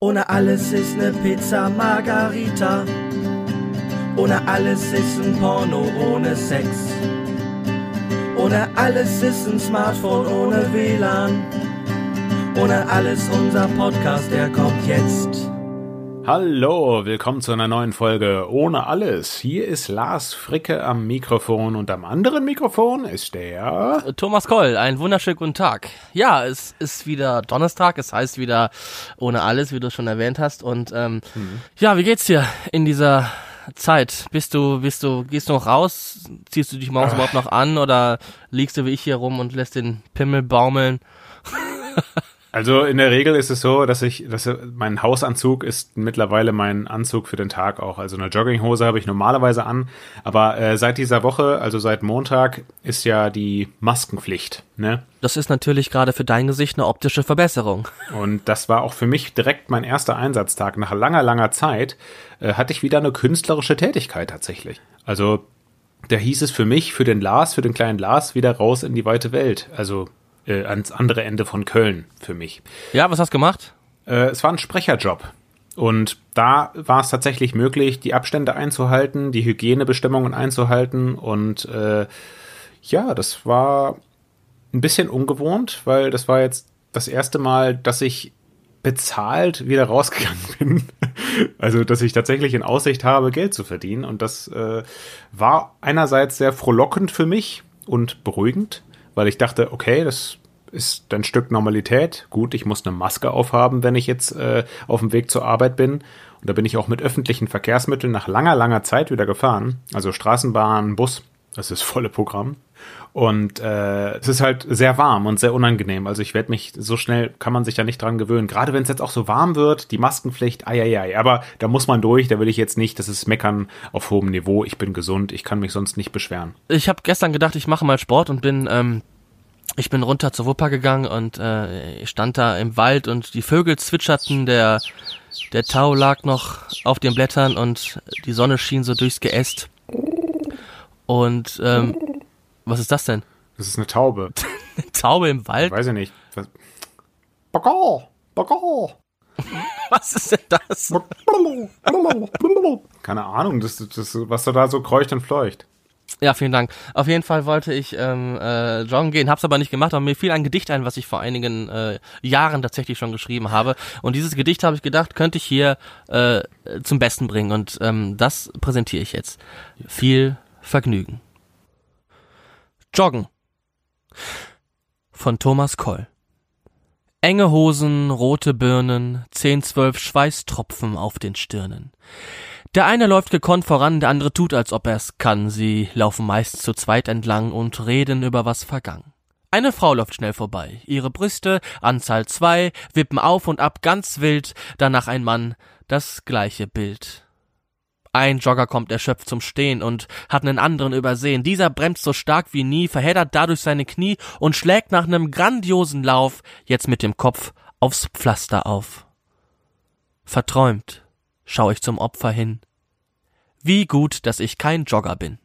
Ohne alles ist ne Pizza Margarita. Ohne alles ist ein Porno ohne Sex. Ohne alles ist ein Smartphone ohne WLAN. Ohne alles unser Podcast, der kommt jetzt. Hallo, willkommen zu einer neuen Folge Ohne alles. Hier ist Lars Fricke am Mikrofon und am anderen Mikrofon ist der Thomas Koll. Einen wunderschönen guten Tag. Ja, es ist wieder Donnerstag, es heißt wieder Ohne alles, wie du schon erwähnt hast. Und ähm, mhm. ja, wie geht's dir in dieser Zeit? Bist du, bist du, gehst du noch raus? Ziehst du dich morgens Ach. überhaupt noch an oder liegst du wie ich hier rum und lässt den Pimmel baumeln? Also in der Regel ist es so, dass ich, dass mein Hausanzug ist mittlerweile mein Anzug für den Tag auch. Also eine Jogginghose habe ich normalerweise an, aber äh, seit dieser Woche, also seit Montag, ist ja die Maskenpflicht. Ne? Das ist natürlich gerade für dein Gesicht eine optische Verbesserung. Und das war auch für mich direkt mein erster Einsatztag. Nach langer, langer Zeit äh, hatte ich wieder eine künstlerische Tätigkeit tatsächlich. Also da hieß es für mich, für den Lars, für den kleinen Lars, wieder raus in die weite Welt. Also äh, ans andere Ende von Köln für mich. Ja, was hast du gemacht? Äh, es war ein Sprecherjob. Und da war es tatsächlich möglich, die Abstände einzuhalten, die Hygienebestimmungen einzuhalten. Und äh, ja, das war ein bisschen ungewohnt, weil das war jetzt das erste Mal, dass ich bezahlt wieder rausgegangen bin. Also, dass ich tatsächlich in Aussicht habe, Geld zu verdienen. Und das äh, war einerseits sehr frohlockend für mich und beruhigend weil ich dachte, okay, das ist ein Stück Normalität. Gut, ich muss eine Maske aufhaben, wenn ich jetzt äh, auf dem Weg zur Arbeit bin. Und da bin ich auch mit öffentlichen Verkehrsmitteln nach langer, langer Zeit wieder gefahren. Also Straßenbahn, Bus, das ist volle Programm. Und äh, es ist halt sehr warm und sehr unangenehm. Also ich werde mich, so schnell kann man sich ja nicht dran gewöhnen. Gerade wenn es jetzt auch so warm wird, die Maskenpflicht, ai, ai, ai. Aber da muss man durch, da will ich jetzt nicht, das ist Meckern auf hohem Niveau. Ich bin gesund, ich kann mich sonst nicht beschweren. Ich habe gestern gedacht, ich mache mal Sport und bin... Ähm ich bin runter zur Wupper gegangen und äh, stand da im Wald und die Vögel zwitscherten, der, der Tau lag noch auf den Blättern und die Sonne schien so durchs Geäst. Und ähm, was ist das denn? Das ist eine Taube. eine Taube im Wald? Weiß ich nicht. Was? Bagau, bagau. was ist denn das? Keine Ahnung, das, das, was da so kreucht und fleucht. Ja, vielen Dank. Auf jeden Fall wollte ich ähm, äh, joggen gehen, hab's aber nicht gemacht, aber mir fiel ein Gedicht ein, was ich vor einigen äh, Jahren tatsächlich schon geschrieben habe. Und dieses Gedicht habe ich gedacht, könnte ich hier äh, zum Besten bringen. Und ähm, das präsentiere ich jetzt. Viel Vergnügen. Joggen von Thomas Koll. Enge Hosen, rote Birnen, zehn, zwölf Schweißtropfen auf den Stirnen. Der eine läuft gekonnt voran, der andere tut, als ob er's kann. Sie laufen meist zu zweit entlang und reden über was vergangen. Eine Frau läuft schnell vorbei. Ihre Brüste, Anzahl zwei, wippen auf und ab ganz wild, danach ein Mann, das gleiche Bild. Ein Jogger kommt erschöpft zum Stehen und hat einen anderen übersehen. Dieser bremst so stark wie nie, verheddert dadurch seine Knie und schlägt nach einem grandiosen Lauf jetzt mit dem Kopf aufs Pflaster auf. Verträumt schau ich zum Opfer hin. Wie gut, dass ich kein Jogger bin.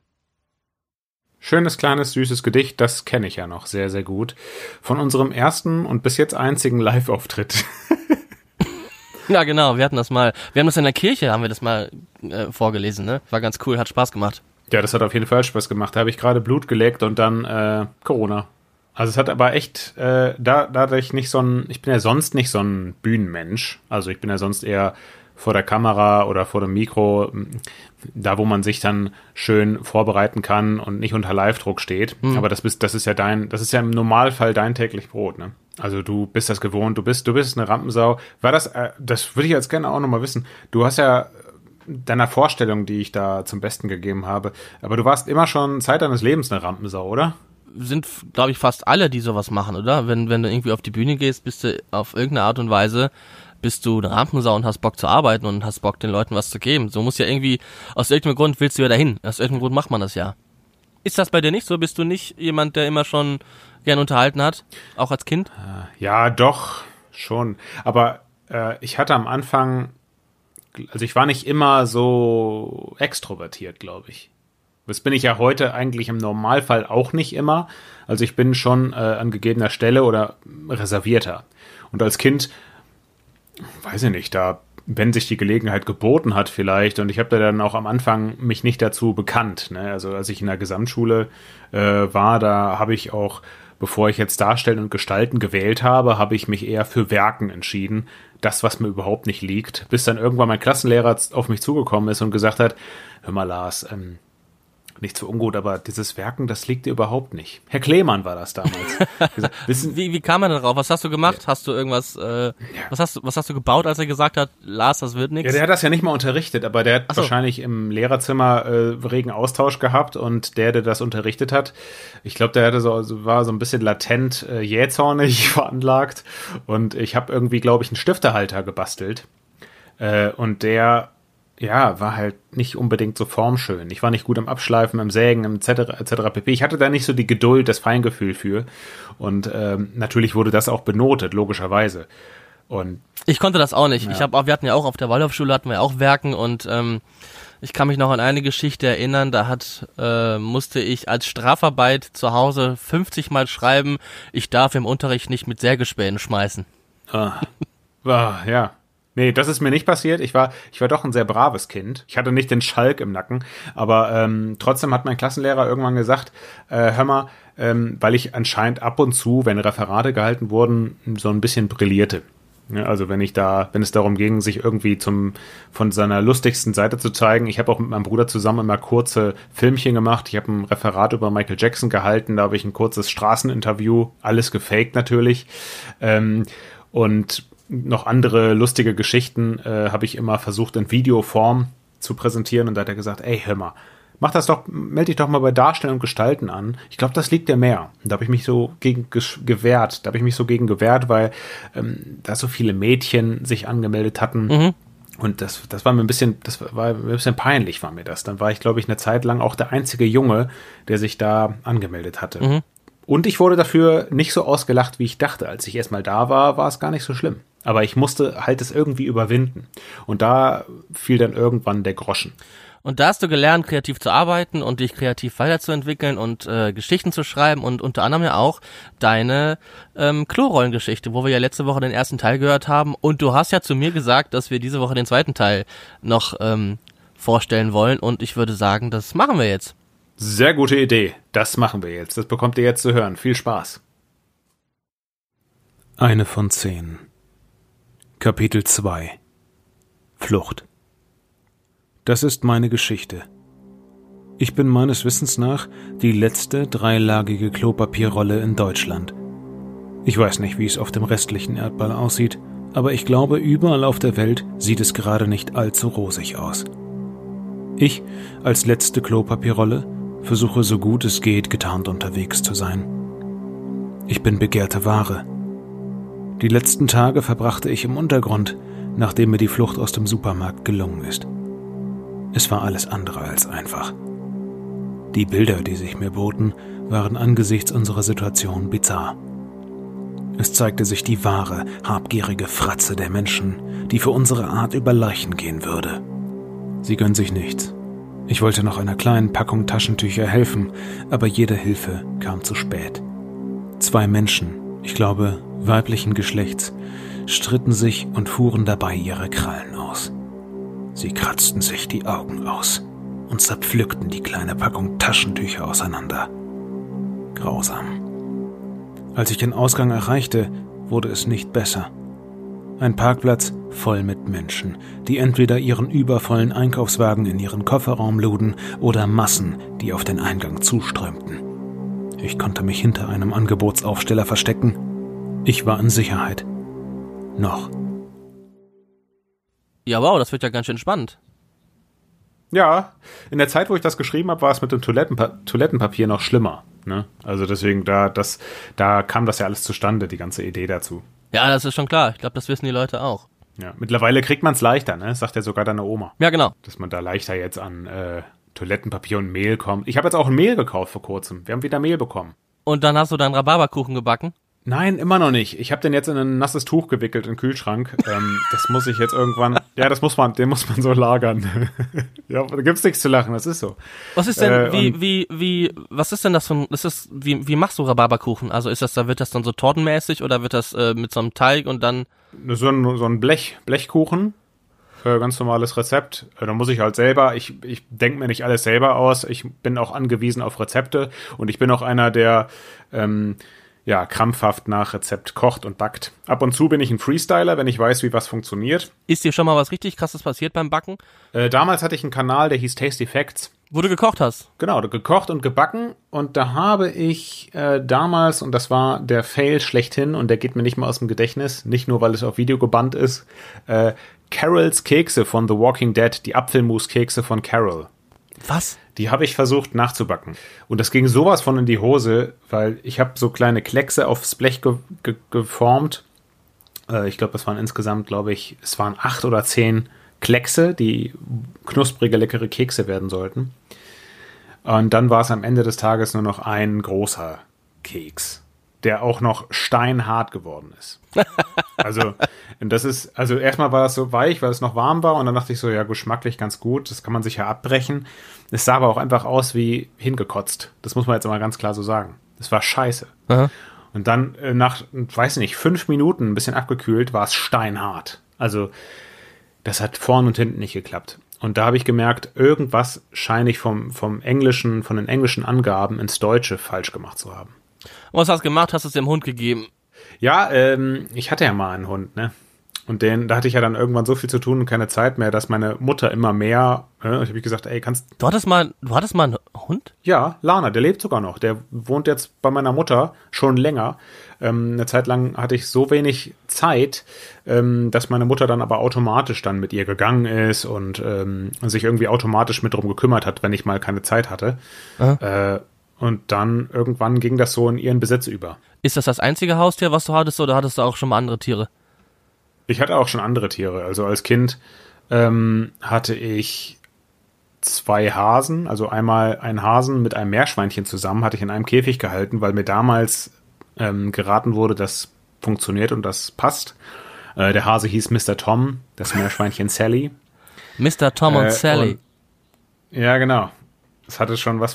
Schönes, kleines, süßes Gedicht, das kenne ich ja noch sehr, sehr gut. Von unserem ersten und bis jetzt einzigen Live-Auftritt. ja, genau, wir hatten das mal, wir haben das in der Kirche, haben wir das mal äh, vorgelesen, ne? War ganz cool, hat Spaß gemacht. Ja, das hat auf jeden Fall Spaß gemacht. Da habe ich gerade Blut geleckt und dann äh, Corona. Also es hat aber echt, äh, da, dadurch nicht so ein, ich bin ja sonst nicht so ein Bühnenmensch. Also ich bin ja sonst eher vor der Kamera oder vor dem Mikro, da wo man sich dann schön vorbereiten kann und nicht unter Live-Druck steht. Mhm. Aber das bist, das ist ja dein, das ist ja im Normalfall dein täglich Brot, ne? Also du bist das gewohnt, du bist, du bist eine Rampensau. War das, äh, das würde ich jetzt gerne auch nochmal wissen. Du hast ja deiner Vorstellung, die ich da zum Besten gegeben habe, aber du warst immer schon Zeit deines Lebens eine Rampensau, oder? Sind, glaube ich, fast alle, die sowas machen, oder? Wenn, wenn du irgendwie auf die Bühne gehst, bist du auf irgendeine Art und Weise bist du eine Rampensau und hast Bock zu arbeiten und hast Bock, den Leuten was zu geben. So muss ja irgendwie, aus irgendeinem Grund willst du ja dahin. Aus irgendeinem Grund macht man das ja. Ist das bei dir nicht so? Bist du nicht jemand, der immer schon gern unterhalten hat? Auch als Kind? Äh, ja, doch, schon. Aber äh, ich hatte am Anfang, also ich war nicht immer so extrovertiert, glaube ich. Das bin ich ja heute eigentlich im Normalfall auch nicht immer. Also ich bin schon äh, an gegebener Stelle oder reservierter. Und als Kind weiß ich nicht, da wenn sich die Gelegenheit geboten hat vielleicht und ich habe da dann auch am Anfang mich nicht dazu bekannt. Ne? Also als ich in der Gesamtschule äh, war, da habe ich auch, bevor ich jetzt Darstellen und Gestalten gewählt habe, habe ich mich eher für Werken entschieden. Das, was mir überhaupt nicht liegt. Bis dann irgendwann mein Klassenlehrer auf mich zugekommen ist und gesagt hat, hör mal Lars, ähm, nicht so ungut, aber dieses Werken, das liegt dir überhaupt nicht. Herr Klemann war das damals. wissen, wie, wie kam er denn drauf? Was hast du gemacht? Ja. Hast du irgendwas, äh, ja. was hast du, was hast du gebaut, als er gesagt hat, Lars, das wird nichts? Ja, der hat das ja nicht mal unterrichtet, aber der hat so. wahrscheinlich im Lehrerzimmer äh, regen Austausch gehabt und der, der das unterrichtet hat, ich glaube, der hatte so, war so ein bisschen latent äh, jähzornig veranlagt und ich habe irgendwie, glaube ich, einen Stiftehalter gebastelt. Äh, und der ja, war halt nicht unbedingt so formschön. Ich war nicht gut im Abschleifen, im Sägen, etc. etc. pp. Ich hatte da nicht so die Geduld, das Feingefühl für. Und ähm, natürlich wurde das auch benotet, logischerweise. Und ich konnte das auch nicht. Ja. Ich habe, wir hatten ja auch auf der Waldorfschule hatten wir auch Werken und ähm, ich kann mich noch an eine Geschichte erinnern. Da hat äh, musste ich als Strafarbeit zu Hause 50 Mal schreiben, ich darf im Unterricht nicht mit Sägespänen schmeißen. Ah. ah ja. Nee, das ist mir nicht passiert. Ich war, ich war doch ein sehr braves Kind. Ich hatte nicht den Schalk im Nacken, aber ähm, trotzdem hat mein Klassenlehrer irgendwann gesagt, äh, hör mal, ähm, weil ich anscheinend ab und zu, wenn Referate gehalten wurden, so ein bisschen brillierte. Ja, also wenn ich da, wenn es darum ging, sich irgendwie zum von seiner lustigsten Seite zu zeigen. Ich habe auch mit meinem Bruder zusammen immer kurze Filmchen gemacht. Ich habe ein Referat über Michael Jackson gehalten. Da habe ich ein kurzes Straßeninterview, alles gefaked natürlich. Ähm, und noch andere lustige Geschichten äh, habe ich immer versucht in Videoform zu präsentieren und da hat er gesagt, ey, hör mal, mach das doch, melde dich doch mal bei Darstellen und Gestalten an. Ich glaube, das liegt dir mehr. Und da habe ich mich so gegen gewehrt. Da habe ich mich so gegen gewehrt, weil ähm, da so viele Mädchen sich angemeldet hatten. Mhm. Und das, das war mir ein bisschen, das war ein bisschen peinlich, war mir das. Dann war ich, glaube ich, eine Zeit lang auch der einzige Junge, der sich da angemeldet hatte. Mhm. Und ich wurde dafür nicht so ausgelacht, wie ich dachte. Als ich erstmal da war, war es gar nicht so schlimm. Aber ich musste halt es irgendwie überwinden. Und da fiel dann irgendwann der Groschen. Und da hast du gelernt, kreativ zu arbeiten und dich kreativ weiterzuentwickeln und äh, Geschichten zu schreiben und unter anderem ja auch deine ähm, Klorollengeschichte, wo wir ja letzte Woche den ersten Teil gehört haben. Und du hast ja zu mir gesagt, dass wir diese Woche den zweiten Teil noch ähm, vorstellen wollen. Und ich würde sagen, das machen wir jetzt. Sehr gute Idee. Das machen wir jetzt. Das bekommt ihr jetzt zu hören. Viel Spaß. Eine von zehn. Kapitel 2 Flucht Das ist meine Geschichte. Ich bin meines Wissens nach die letzte dreilagige Klopapierrolle in Deutschland. Ich weiß nicht, wie es auf dem restlichen Erdball aussieht, aber ich glaube, überall auf der Welt sieht es gerade nicht allzu rosig aus. Ich, als letzte Klopapierrolle, versuche so gut es geht, getarnt unterwegs zu sein. Ich bin begehrte Ware, die letzten Tage verbrachte ich im Untergrund, nachdem mir die Flucht aus dem Supermarkt gelungen ist. Es war alles andere als einfach. Die Bilder, die sich mir boten, waren angesichts unserer Situation bizarr. Es zeigte sich die wahre, habgierige Fratze der Menschen, die für unsere Art über Leichen gehen würde. Sie gönnen sich nichts. Ich wollte noch einer kleinen Packung Taschentücher helfen, aber jede Hilfe kam zu spät. Zwei Menschen, ich glaube weiblichen Geschlechts, stritten sich und fuhren dabei ihre Krallen aus. Sie kratzten sich die Augen aus und zerpflückten die kleine Packung Taschentücher auseinander. Grausam. Als ich den Ausgang erreichte, wurde es nicht besser. Ein Parkplatz voll mit Menschen, die entweder ihren übervollen Einkaufswagen in ihren Kofferraum luden oder Massen, die auf den Eingang zuströmten. Ich konnte mich hinter einem Angebotsaufsteller verstecken ich war in Sicherheit. Noch. Ja, wow, das wird ja ganz schön spannend. Ja, in der Zeit, wo ich das geschrieben habe, war es mit dem Toilettenpa Toilettenpapier noch schlimmer. Ne? Also deswegen, da, das, da kam das ja alles zustande, die ganze Idee dazu. Ja, das ist schon klar. Ich glaube, das wissen die Leute auch. Ja, mittlerweile kriegt man es leichter, ne? Sagt ja sogar deine Oma. Ja, genau. Dass man da leichter jetzt an äh, Toilettenpapier und Mehl kommt. Ich habe jetzt auch ein Mehl gekauft vor kurzem. Wir haben wieder Mehl bekommen. Und dann hast du deinen Rhabarberkuchen gebacken? Nein, immer noch nicht. Ich habe den jetzt in ein nasses Tuch gewickelt in den Kühlschrank. Ähm, das muss ich jetzt irgendwann. Ja, das muss man, den muss man so lagern. ja, da gibt's nichts zu lachen. Das ist so. Was ist denn, äh, wie, wie, wie, was ist denn das für ein, ist das, wie, wie machst du Rhabarberkuchen? Also ist das, da wird das dann so tortenmäßig oder wird das äh, mit so einem Teig und dann? so ein, so ein Blech, Blechkuchen, äh, ganz normales Rezept. Äh, da muss ich halt selber, ich, ich denke mir nicht alles selber aus. Ich bin auch angewiesen auf Rezepte und ich bin auch einer, der ähm, ja, krampfhaft nach Rezept kocht und backt. Ab und zu bin ich ein Freestyler, wenn ich weiß, wie was funktioniert. Ist dir schon mal was richtig krasses passiert beim Backen? Äh, damals hatte ich einen Kanal, der hieß Tasty Facts. Wo du gekocht hast? Genau, gekocht und gebacken. Und da habe ich äh, damals, und das war der Fail schlechthin, und der geht mir nicht mal aus dem Gedächtnis, nicht nur, weil es auf Video gebannt ist, äh, Carols Kekse von The Walking Dead, die Apfelmus-Kekse von Carol. Was? Die habe ich versucht nachzubacken. Und das ging sowas von in die Hose, weil ich habe so kleine Kleckse aufs Blech ge ge geformt. Äh, ich glaube, es waren insgesamt, glaube ich, es waren acht oder zehn Kleckse, die knusprige, leckere Kekse werden sollten. Und dann war es am Ende des Tages nur noch ein großer Keks der auch noch steinhart geworden ist. Also, das ist, also erstmal war es so weich, weil es noch warm war und dann dachte ich so, ja, geschmacklich ganz gut, das kann man sich ja abbrechen. Es sah aber auch einfach aus wie hingekotzt. Das muss man jetzt mal ganz klar so sagen. Es war scheiße. Aha. Und dann äh, nach, weiß nicht, fünf Minuten, ein bisschen abgekühlt, war es steinhart. Also, das hat vorn und hinten nicht geklappt. Und da habe ich gemerkt, irgendwas scheine ich vom, vom Englischen, von den englischen Angaben ins Deutsche falsch gemacht zu haben. Und was hast du gemacht? Hast du es dem Hund gegeben? Ja, ähm, ich hatte ja mal einen Hund, ne? Und den, da hatte ich ja dann irgendwann so viel zu tun und keine Zeit mehr, dass meine Mutter immer mehr, äh, ich habe gesagt, ey, kannst Du hattest mal, du hattest mal einen Hund? Ja, Lana, der lebt sogar noch. Der wohnt jetzt bei meiner Mutter schon länger. Ähm, eine Zeit lang hatte ich so wenig Zeit, ähm, dass meine Mutter dann aber automatisch dann mit ihr gegangen ist und ähm, sich irgendwie automatisch mit drum gekümmert hat, wenn ich mal keine Zeit hatte. Äh, und dann irgendwann ging das so in ihren Besitz über. Ist das das einzige Haustier, was du hattest, oder hattest du auch schon mal andere Tiere? Ich hatte auch schon andere Tiere. Also als Kind ähm, hatte ich zwei Hasen, also einmal ein Hasen mit einem Meerschweinchen zusammen, hatte ich in einem Käfig gehalten, weil mir damals ähm, geraten wurde, das funktioniert und das passt. Äh, der Hase hieß Mr. Tom, das Meerschweinchen Sally. Mr. Tom und äh, Sally. Und, ja, genau. Es hatte schon was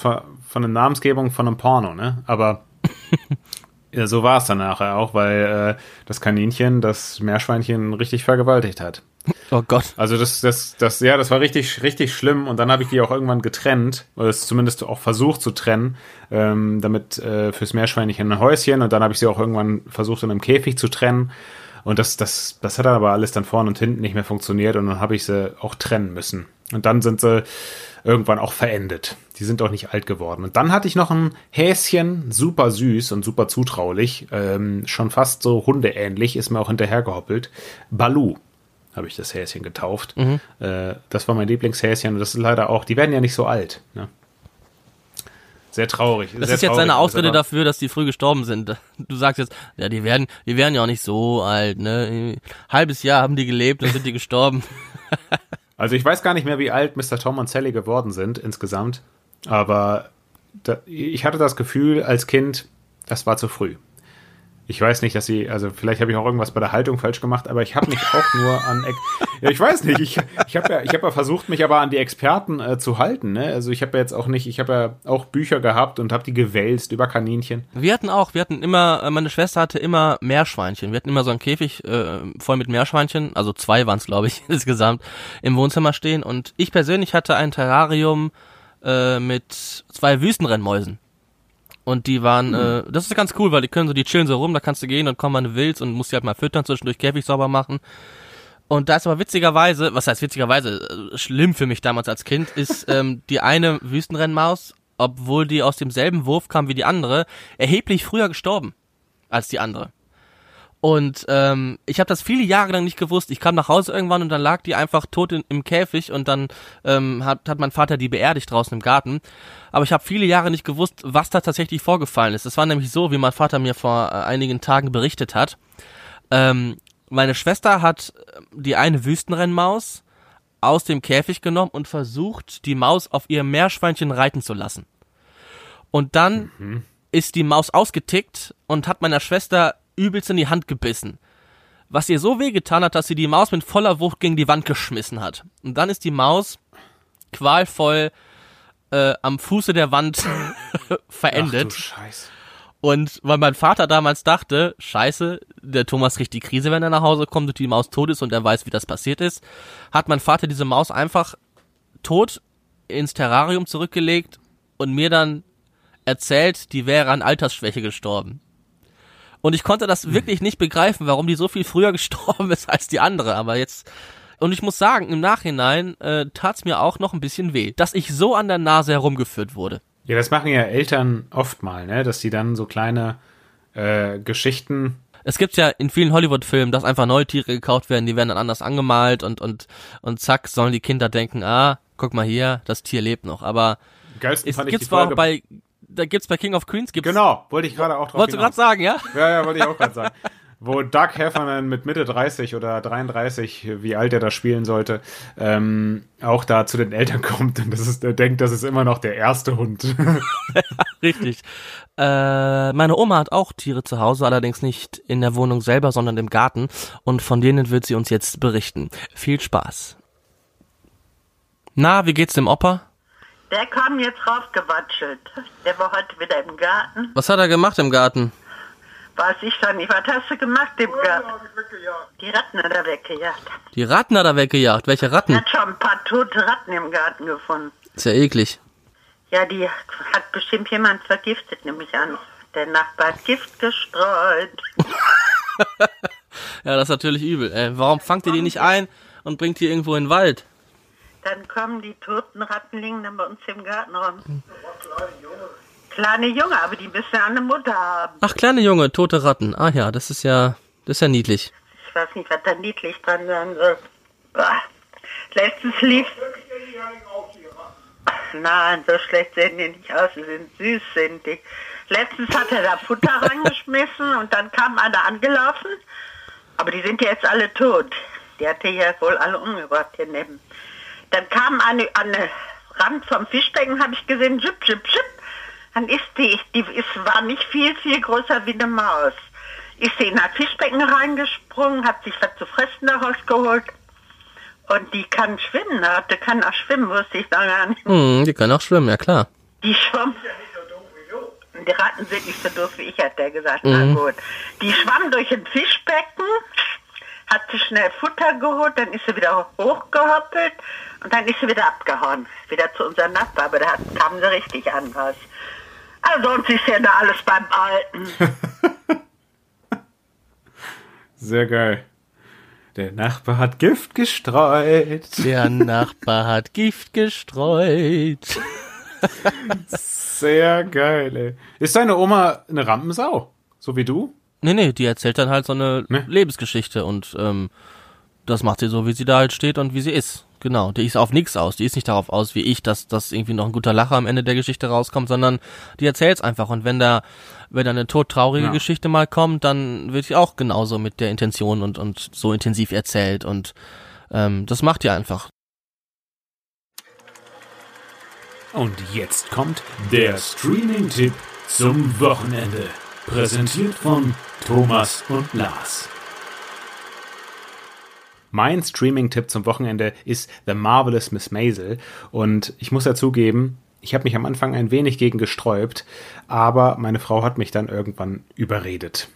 von, einer Namensgebung von einem Porno, ne? Aber ja, so war es dann nachher auch, weil äh, das Kaninchen das Meerschweinchen richtig vergewaltigt hat. Oh Gott. Also das, das, das, ja, das war richtig, richtig schlimm. Und dann habe ich die auch irgendwann getrennt, oder es zumindest auch versucht zu trennen, ähm, damit äh, fürs Meerschweinchen ein Häuschen. Und dann habe ich sie auch irgendwann versucht in einem Käfig zu trennen. Und das, das, das hat aber alles dann vorne und hinten nicht mehr funktioniert. Und dann habe ich sie auch trennen müssen. Und dann sind sie irgendwann auch verendet. Die sind auch nicht alt geworden. Und dann hatte ich noch ein Häschen, super süß und super zutraulich, ähm, schon fast so hundeähnlich, ist mir auch hinterhergehoppelt. Balu habe ich das Häschen getauft. Mhm. Äh, das war mein Lieblingshäschen und das ist leider auch, die werden ja nicht so alt. Ne? Sehr traurig. Das sehr ist jetzt traurig. eine Ausrede dafür, dass die früh gestorben sind. Du sagst jetzt, ja, die werden, die werden ja auch nicht so alt, ne? Halbes Jahr haben die gelebt und sind die gestorben. Also ich weiß gar nicht mehr, wie alt Mr. Tom und Sally geworden sind insgesamt, aber da, ich hatte das Gefühl als Kind, das war zu früh. Ich weiß nicht, dass sie, also vielleicht habe ich auch irgendwas bei der Haltung falsch gemacht, aber ich habe mich auch nur an, ja, ich weiß nicht, ich, ich habe ja, ich habe ja versucht, mich aber an die Experten äh, zu halten. Ne? Also ich habe ja jetzt auch nicht, ich habe ja auch Bücher gehabt und habe die gewälzt über Kaninchen. Wir hatten auch, wir hatten immer, äh, meine Schwester hatte immer Meerschweinchen. Wir hatten immer so einen Käfig äh, voll mit Meerschweinchen, also zwei waren es, glaube ich, insgesamt, im Wohnzimmer stehen. Und ich persönlich hatte ein Terrarium äh, mit zwei Wüstenrennmäusen. Und die waren, mhm. äh, das ist ganz cool, weil die können so, die chillen so rum, da kannst du gehen und kommen, wann du willst und musst die halt mal füttern, zwischendurch Käfig sauber machen. Und da ist aber witzigerweise, was heißt witzigerweise, äh, schlimm für mich damals als Kind, ist ähm, die eine Wüstenrennmaus, obwohl die aus demselben Wurf kam wie die andere, erheblich früher gestorben als die andere. Und ähm, ich habe das viele Jahre lang nicht gewusst. Ich kam nach Hause irgendwann und dann lag die einfach tot in, im Käfig und dann ähm, hat, hat mein Vater die beerdigt draußen im Garten. Aber ich habe viele Jahre nicht gewusst, was da tatsächlich vorgefallen ist. Es war nämlich so, wie mein Vater mir vor äh, einigen Tagen berichtet hat. Ähm, meine Schwester hat äh, die eine Wüstenrennmaus aus dem Käfig genommen und versucht, die Maus auf ihr Meerschweinchen reiten zu lassen. Und dann mhm. ist die Maus ausgetickt und hat meiner Schwester übelst in die Hand gebissen. Was ihr so wehgetan hat, dass sie die Maus mit voller Wucht gegen die Wand geschmissen hat. Und dann ist die Maus qualvoll äh, am Fuße der Wand verendet. Ach du Scheiße. Und weil mein Vater damals dachte, scheiße, der Thomas kriegt die Krise, wenn er nach Hause kommt und die Maus tot ist und er weiß, wie das passiert ist, hat mein Vater diese Maus einfach tot ins Terrarium zurückgelegt und mir dann erzählt, die wäre an Altersschwäche gestorben. Und ich konnte das wirklich nicht begreifen, warum die so viel früher gestorben ist als die andere. Aber jetzt, und ich muss sagen, im Nachhinein äh, tat's mir auch noch ein bisschen weh, dass ich so an der Nase herumgeführt wurde. Ja, das machen ja Eltern oft mal, ne? dass die dann so kleine äh, Geschichten es gibt ja in vielen Hollywood-Filmen, dass einfach neue Tiere gekauft werden, die werden dann anders angemalt und, und, und zack, sollen die Kinder denken, ah, guck mal hier, das Tier lebt noch. Aber Geilsten es gibt's die Folge- auch bei, da gibt's bei King of Queens, gibt's, Genau, wollte ich gerade auch drauf wolltest du gerade sagen, ja? Ja, ja, wollte ich auch gerade sagen. Wo Doug Heffernan mit Mitte 30 oder 33, wie alt er da spielen sollte, ähm, auch da zu den Eltern kommt und das ist, er denkt, das ist immer noch der erste Hund. Richtig. Äh, meine Oma hat auch Tiere zu Hause, allerdings nicht in der Wohnung selber, sondern im Garten. Und von denen wird sie uns jetzt berichten. Viel Spaß. Na, wie geht's dem Opa? Der kam jetzt raufgewatschelt. Der war heute wieder im Garten. Was hat er gemacht im Garten? Weiß ich doch nicht. Was hast du gemacht im Garten? Die Ratten hat er weggejagt. Die Ratten hat er weggejagt. Welche Er Ratten? hat schon ein paar tote Ratten im Garten gefunden. Ist ja eklig. Ja, die hat bestimmt jemand vergiftet, nehme ich an. Der Nachbar hat Gift gestreut. Ja, das ist natürlich übel. Äh, warum fangt ihr die nicht ein und bringt die irgendwo in den Wald? Dann kommen die toten Ratten, liegen dann bei uns im Garten rum. Kleine Junge, aber die müssen ja eine Mutter haben. Ach, kleine Junge, tote Ratten. Ah ja, das ist ja, das ist ja niedlich. Ich weiß nicht, was da niedlich dran sein soll. Bah. Letztens lief. Nein, so schlecht sehen die nicht aus. Sie sind süß, sind die. Letztens hat er da Futter reingeschmissen und dann kam einer angelaufen. Aber die sind ja jetzt alle tot. Die hat er ja wohl alle umgebracht hier neben. Dann kam eine an den Rand vom Fischbecken, habe ich gesehen, schip, schip, schip. Dann ist die, die ist, war nicht viel, viel größer wie eine Maus. Ist sie in das Fischbecken reingesprungen, hat sich was zu fressen daraus geholt. Und die kann schwimmen, hatte kann auch schwimmen, wusste ich noch gar nicht. Hm, die können auch schwimmen, ja klar. Die schwamm. Die Ratten sind nicht so doof wie ich, hat der gesagt. Na gut. Die schwamm durch ein Fischbecken, hat sich schnell Futter geholt, dann ist sie wieder hochgehoppelt und dann ist sie wieder abgehauen. Wieder zu unserem Nachbar, aber da hat- kamen sie richtig an raus. Also sonst ist ja da alles beim Alten. Sehr geil. Der Nachbar hat Gift gestreut. Der Nachbar hat Gift gestreut. Sehr geil, ey. Ist deine Oma eine Rampensau? So wie du? Nee, nee, die erzählt dann halt so eine Ne? Lebensgeschichte und ähm, das macht sie so, wie sie da halt steht und wie sie ist. Genau, die ist auf nichts aus. Die ist nicht darauf aus, wie ich, dass dass irgendwie noch ein guter Lacher am Ende der Geschichte rauskommt, sondern die erzählt's einfach. Und wenn da, wenn da eine todtraurige Ja. Geschichte mal kommt, dann wird die auch genauso mit der Intention und und so intensiv erzählt und ähm, das macht die einfach. Und jetzt kommt der Streaming-Tipp zum Wochenende. Präsentiert von Thomas und Lars. Mein Streaming-Tipp zum Wochenende ist The Marvelous Miss Maisel. Und ich muss dazugeben, ich habe mich am Anfang ein wenig gegen gesträubt, aber meine Frau hat mich dann irgendwann überredet.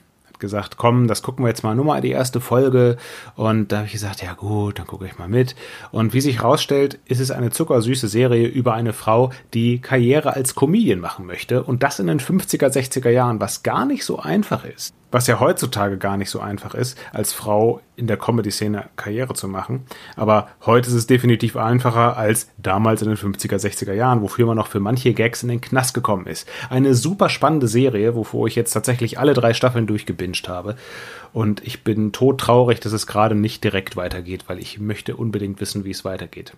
Gesagt, komm, das gucken wir jetzt mal nur mal die erste Folge. Und da habe ich gesagt, ja gut, dann gucke ich mal mit. Und wie sich rausstellt, ist es eine zuckersüße Serie über eine Frau, die Karriere als Comedian machen möchte. Und das in den 50er, 60er Jahren, was gar nicht so einfach ist. Was ja heutzutage gar nicht so einfach ist, als Frau in der Comedy-Szene Karriere zu machen. Aber heute ist es definitiv einfacher als damals in den 50er, 60er Jahren, wofür man noch für manche Gags in den Knast gekommen ist. Eine super spannende Serie, wovor ich jetzt tatsächlich alle drei Staffeln durchgebinged habe. Und ich bin todtraurig, dass es gerade nicht direkt weitergeht, weil ich möchte unbedingt wissen, wie es weitergeht.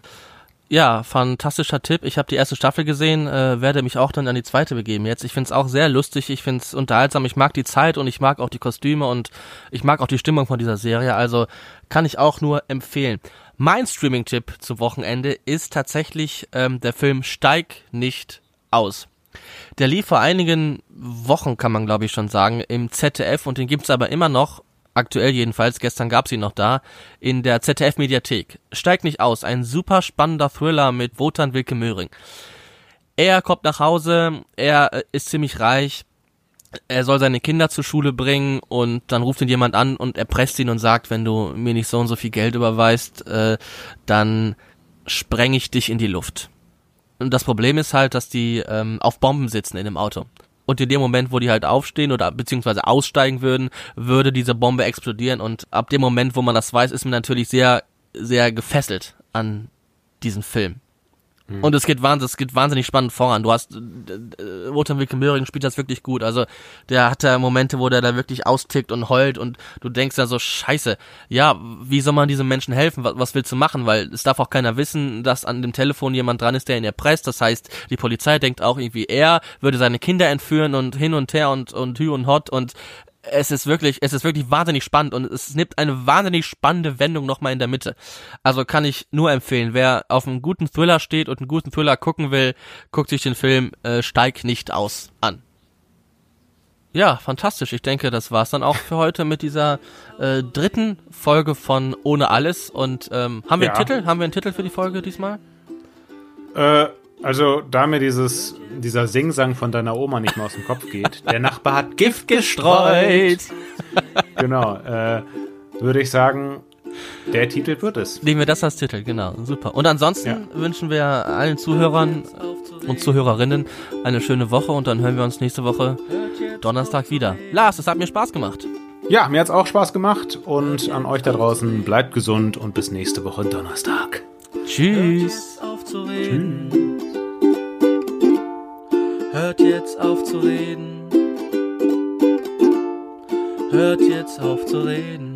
Ja, fantastischer Tipp. Ich habe die erste Staffel gesehen, äh, werde mich auch dann an die zweite begeben jetzt. Ich find's auch sehr lustig, ich find's unterhaltsam, ich mag die Zeit und ich mag auch die Kostüme und ich mag auch die Stimmung von dieser Serie, also kann ich auch nur empfehlen. Mein Streaming-Tipp zum Wochenende ist tatsächlich ähm, der Film Steig nicht aus. Der lief vor einigen Wochen, kann man glaube ich schon sagen, im ZDF und den gibt's aber immer noch, aktuell jedenfalls, gestern gab's ihn noch da, in der ZDF-Mediathek. Steigt nicht aus, ein super spannender Thriller mit Wotan Wilke Möhring. Er kommt nach Hause, er äh, ist ziemlich reich, er soll seine Kinder zur Schule bringen und dann ruft ihn jemand an und erpresst ihn und sagt, wenn du mir nicht so und so viel Geld überweist, äh, dann spreng ich dich in die Luft. Und das Problem ist halt, dass die ähm, auf Bomben sitzen in dem Auto. Und in dem Moment, wo die halt aufstehen oder beziehungsweise aussteigen würden, würde diese Bombe explodieren. Und ab dem Moment, wo man das weiß, ist man natürlich sehr, sehr gefesselt an diesen Film. Mhm. Und es geht, wahnsinnig, es geht wahnsinnig spannend voran. Du hast, äh, Wotan Wilke Möhring spielt das wirklich gut. Also, der hat da Momente, wo der da wirklich austickt und heult und du denkst da so, scheiße, ja, wie soll man diesen Menschen helfen? Was, was willst du machen? Weil es darf auch keiner wissen, dass an dem Telefon jemand dran ist, der ihn erpresst. Das heißt, die Polizei denkt auch irgendwie, er würde seine Kinder entführen und hin und her und, und hü und hot und es ist wirklich, es ist wirklich wahnsinnig spannend und es nimmt eine wahnsinnig spannende Wendung nochmal in der Mitte. Also kann ich nur empfehlen, wer auf einen guten Thriller steht und einen guten Thriller gucken will, guckt sich den Film äh, Steig nicht aus an. Ja, fantastisch. Ich denke, das war's dann auch für heute mit dieser äh, dritten Folge von Ohne Alles. Und ähm, haben wir ja. einen Titel? Haben wir einen Titel für die Folge diesmal? Äh, also, da mir dieses, dieser Singsang von deiner Oma nicht mehr aus dem Kopf geht, der Nachbar hat Gift gestreut. genau, äh, würde ich sagen, der Titel wird es. Nehmen wir das als Titel, genau, super. Und ansonsten ja. wünschen wir allen Zuhörern und Zuhörerinnen eine schöne Woche und dann hören wir uns nächste Woche Donnerstag wieder. Lars, es hat mir Spaß gemacht. Ja, mir hat's auch Spaß gemacht und an euch da draußen bleibt gesund und bis nächste Woche Donnerstag. Tschüss. Tschüss. Hört jetzt auf zu reden. Hört jetzt auf zu reden.